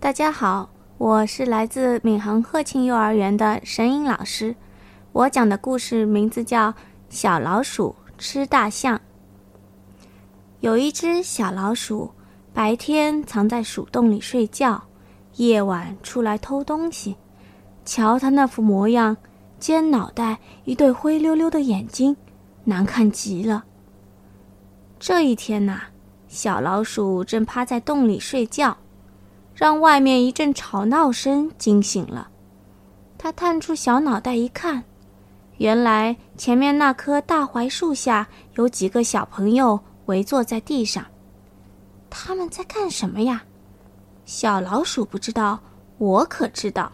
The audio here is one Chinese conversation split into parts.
大家好，我是来自闵行鹤庆幼儿园的沈颖老师。我讲的故事名字叫《小老鼠吃大象》。有一只小老鼠，白天藏在鼠洞里睡觉，夜晚出来偷东西。瞧它那副模样，尖脑袋，一对灰溜溜的眼睛，难看极了。这一天呐，小老鼠正趴在洞里睡觉。让外面一阵吵闹声惊醒了，他探出小脑袋一看，原来前面那棵大槐树下有几个小朋友围坐在地上。他们在干什么呀？小老鼠不知道，我可知道。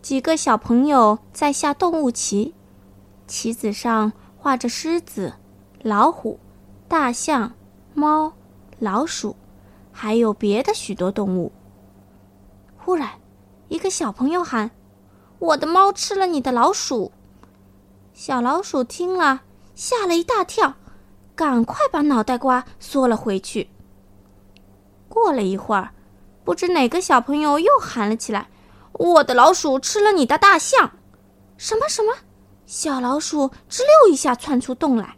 几个小朋友在下动物棋，棋子上画着狮子、老虎、大象、猫、老鼠。还有别的许多动物。忽然，一个小朋友喊：“我的猫吃了你的老鼠！”小老鼠听了，吓了一大跳，赶快把脑袋瓜缩了回去。过了一会儿，不知哪个小朋友又喊了起来：“我的老鼠吃了你的大象！”什么什么？小老鼠吱溜一下窜出洞来，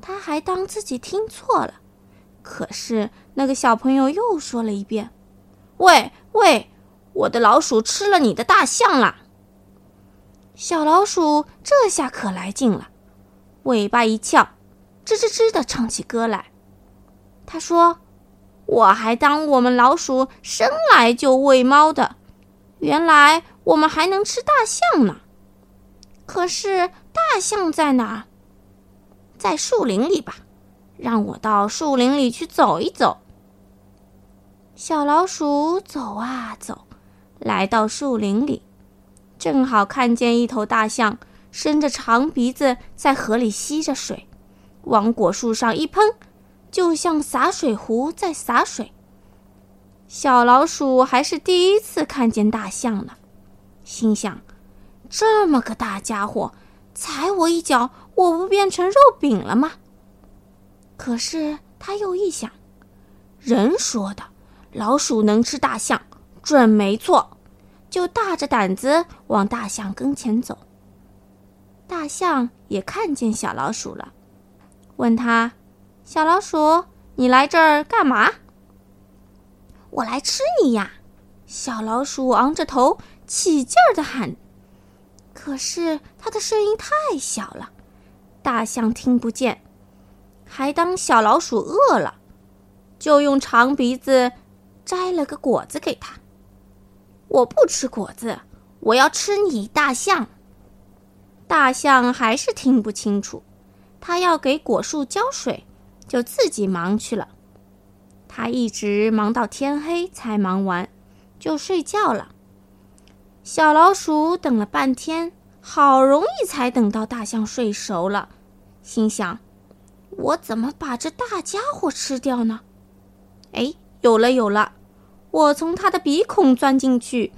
他还当自己听错了。可是那个小朋友又说了一遍：“喂喂，我的老鼠吃了你的大象了。”小老鼠这下可来劲了，尾巴一翘，吱吱吱的唱起歌来。他说：“我还当我们老鼠生来就喂猫的，原来我们还能吃大象呢。可是大象在哪？在树林里吧。”让我到树林里去走一走。小老鼠走啊走，来到树林里，正好看见一头大象伸着长鼻子在河里吸着水，往果树上一喷，就像洒水壶在洒水。小老鼠还是第一次看见大象呢，心想：这么个大家伙，踩我一脚，我不变成肉饼了吗？可是他又一想，人说的，老鼠能吃大象，准没错，就大着胆子往大象跟前走。大象也看见小老鼠了，问他：“小老鼠，你来这儿干嘛？”“我来吃你呀！”小老鼠昂着头，起劲儿的喊。可是他的声音太小了，大象听不见。还当小老鼠饿了，就用长鼻子摘了个果子给他。我不吃果子，我要吃你大象。大象还是听不清楚，他要给果树浇水，就自己忙去了。他一直忙到天黑才忙完，就睡觉了。小老鼠等了半天，好容易才等到大象睡熟了，心想。我怎么把这大家伙吃掉呢？哎，有了有了！我从他的鼻孔钻进去，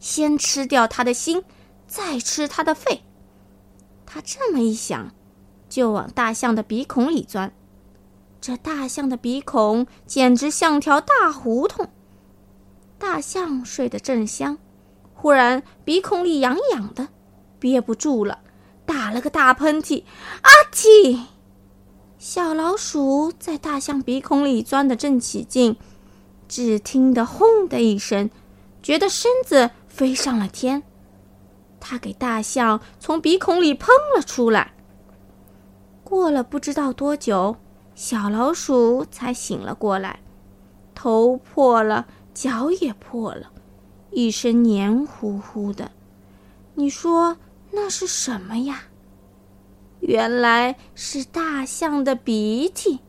先吃掉他的心，再吃他的肺。他这么一想，就往大象的鼻孔里钻。这大象的鼻孔简直像条大胡同。大象睡得正香，忽然鼻孔里痒痒的，憋不住了，打了个大喷嚏，啊嚏！小老鼠在大象鼻孔里钻得正起劲，只听得“轰”的一声，觉得身子飞上了天。它给大象从鼻孔里喷了出来。过了不知道多久，小老鼠才醒了过来，头破了，脚也破了，一身黏糊糊的。你说那是什么呀？原来是大象的鼻涕。